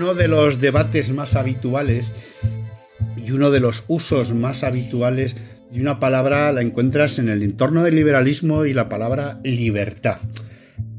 Los debates más habituales y uno de los usos más habituales de una palabra la encuentras en el entorno del liberalismo y la palabra libertad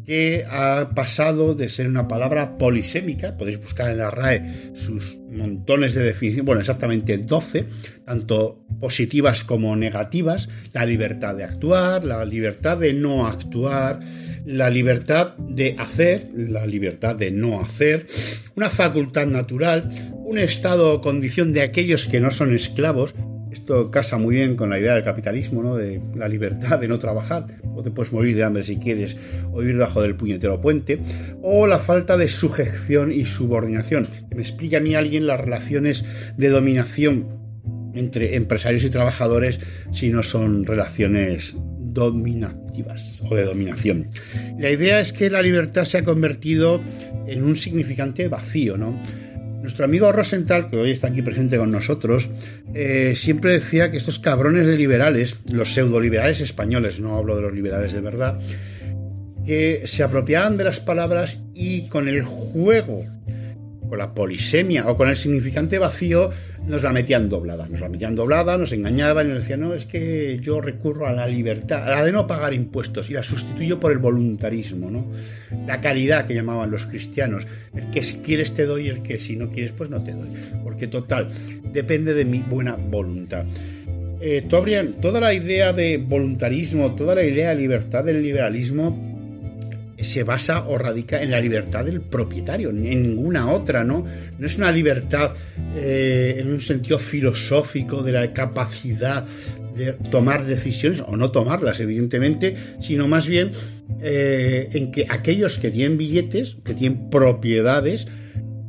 que ha pasado de ser una palabra polisémica, podéis buscar en la RAE sus montones de definiciones, bueno, exactamente 12, tanto positivas como negativas, la libertad de actuar, la libertad de no actuar, la libertad de hacer, la libertad de no hacer, una facultad natural, un estado o condición de aquellos que no son esclavos. Esto casa muy bien con la idea del capitalismo, ¿no? de la libertad de no trabajar, o te puedes morir de hambre si quieres, o ir debajo del puñetero puente, o la falta de sujeción y subordinación. Que me explique a mí alguien las relaciones de dominación entre empresarios y trabajadores si no son relaciones dominativas o de dominación. La idea es que la libertad se ha convertido en un significante vacío, ¿no? Nuestro amigo Rosenthal, que hoy está aquí presente con nosotros, eh, siempre decía que estos cabrones de liberales, los pseudo-liberales españoles, no hablo de los liberales de verdad, que se apropiaban de las palabras y con el juego, con la polisemia o con el significante vacío, nos la metían doblada, nos la metían doblada, nos engañaban y nos decían, no, es que yo recurro a la libertad, a la de no pagar impuestos y la sustituyo por el voluntarismo, ¿no? La caridad que llamaban los cristianos, el que si quieres te doy, el que si no quieres pues no te doy, porque total, depende de mi buena voluntad. Eh, toda la idea de voluntarismo, toda la idea de libertad del liberalismo se basa o radica en la libertad del propietario, en ninguna otra, ¿no? No es una libertad eh, en un sentido filosófico de la capacidad de tomar decisiones o no tomarlas, evidentemente, sino más bien eh, en que aquellos que tienen billetes, que tienen propiedades,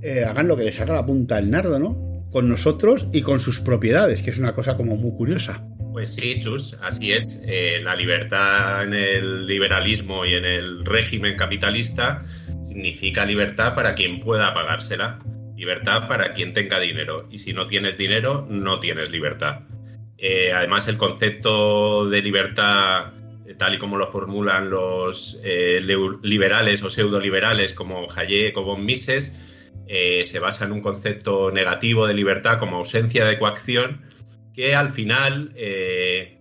eh, hagan lo que les haga la punta del nardo, ¿no? Con nosotros y con sus propiedades, que es una cosa como muy curiosa. Pues sí, Chus, así es. Eh, la libertad en el liberalismo y en el régimen capitalista significa libertad para quien pueda pagársela, libertad para quien tenga dinero. Y si no tienes dinero, no tienes libertad. Eh, además, el concepto de libertad, eh, tal y como lo formulan los liberales o pseudo-liberales como Hayek o von Mises, se basa en un concepto negativo de libertad como ausencia de coacción que al final, eh,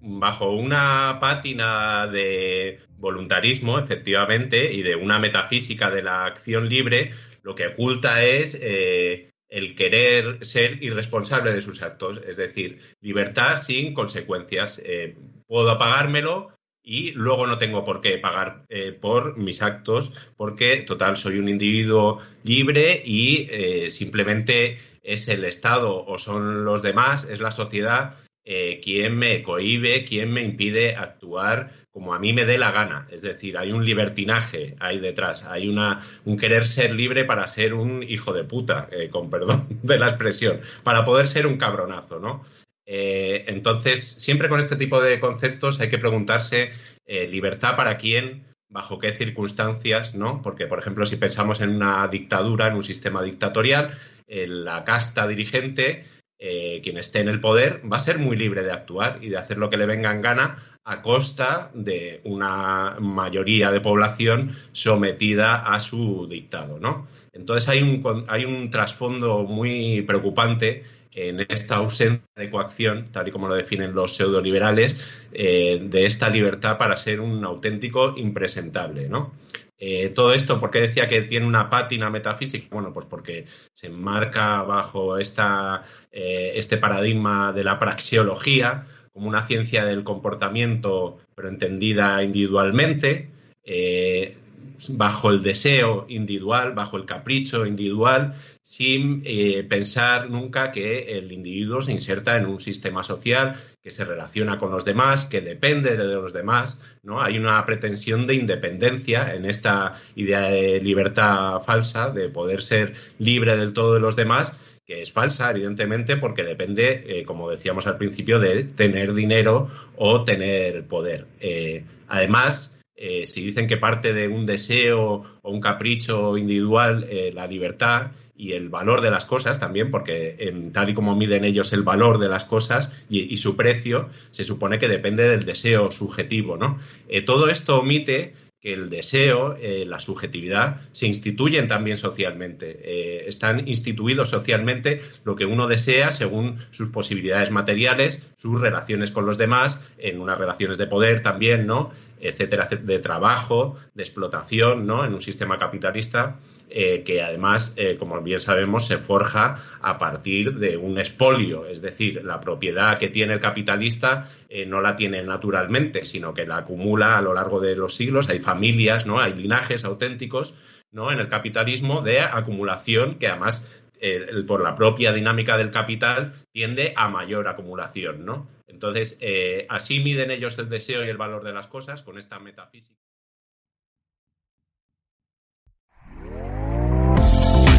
bajo una pátina de voluntarismo, efectivamente, y de una metafísica de la acción libre, lo que oculta es eh, el querer ser irresponsable de sus actos, es decir, libertad sin consecuencias. Eh, puedo apagármelo y luego no tengo por qué pagar por mis actos porque, total, soy un individuo libre y simplemente es el Estado o son los demás, es la sociedad eh, quien me cohíbe, quien me impide actuar como a mí me dé la gana. Es decir, hay un libertinaje ahí detrás, hay una, un querer ser libre para ser un hijo de puta, eh, con perdón de la expresión, para poder ser un cabronazo, ¿no? Eh, entonces, siempre con este tipo de conceptos hay que preguntarse libertad para quién, bajo qué circunstancias, ¿no? Porque, por ejemplo, si pensamos en una dictadura, en un sistema dictatorial, la casta dirigente, eh, quien esté en el poder, va a ser muy libre de actuar y de hacer lo que le venga en gana a costa de una mayoría de población sometida a su dictado, ¿no? Entonces hay un, hay un trasfondo muy preocupante en esta ausencia de coacción, tal y como lo definen los pseudoliberales, eh, de esta libertad para ser un auténtico impresentable, ¿no? Eh, todo esto, ¿por qué decía que tiene una pátina metafísica? Bueno, pues porque se enmarca bajo esta, eh, este paradigma de la praxeología como una ciencia del comportamiento, pero entendida individualmente, bajo el deseo individual, bajo el capricho individual, sin eh, pensar nunca que el individuo se inserta en un sistema social que se relaciona con los demás, que depende de los demás, ¿no? Hay una pretensión de independencia en esta idea de libertad falsa, de poder ser libre del todo de los demás, que es falsa, evidentemente, porque depende, eh, como decíamos al principio, de tener dinero o tener poder. Eh, además, si dicen que parte de un deseo o un capricho individual, la libertad, y el valor de las cosas también, porque tal y como miden ellos el valor de las cosas y, su precio, se supone que depende del deseo subjetivo, ¿no? Eh, todo esto omite el deseo, eh, la subjetividad, se instituyen también socialmente. Eh, están instituidos socialmente lo que uno desea según sus posibilidades materiales, sus relaciones con los demás, en unas relaciones de poder también, ¿no? etcétera, de trabajo, de explotación, ¿no? En un sistema capitalista eh, que además, eh, como bien sabemos, se forja a partir de un expolio, es decir, la propiedad que tiene el capitalista eh, no la tiene naturalmente, sino que la acumula a lo largo de los siglos. Hay familias, ¿no? Hay linajes auténticos, ¿no? En el capitalismo de acumulación que además por la propia dinámica del capital tiende a mayor acumulación, ¿no? Entonces, así miden ellos el deseo y el valor de las cosas con esta metafísica.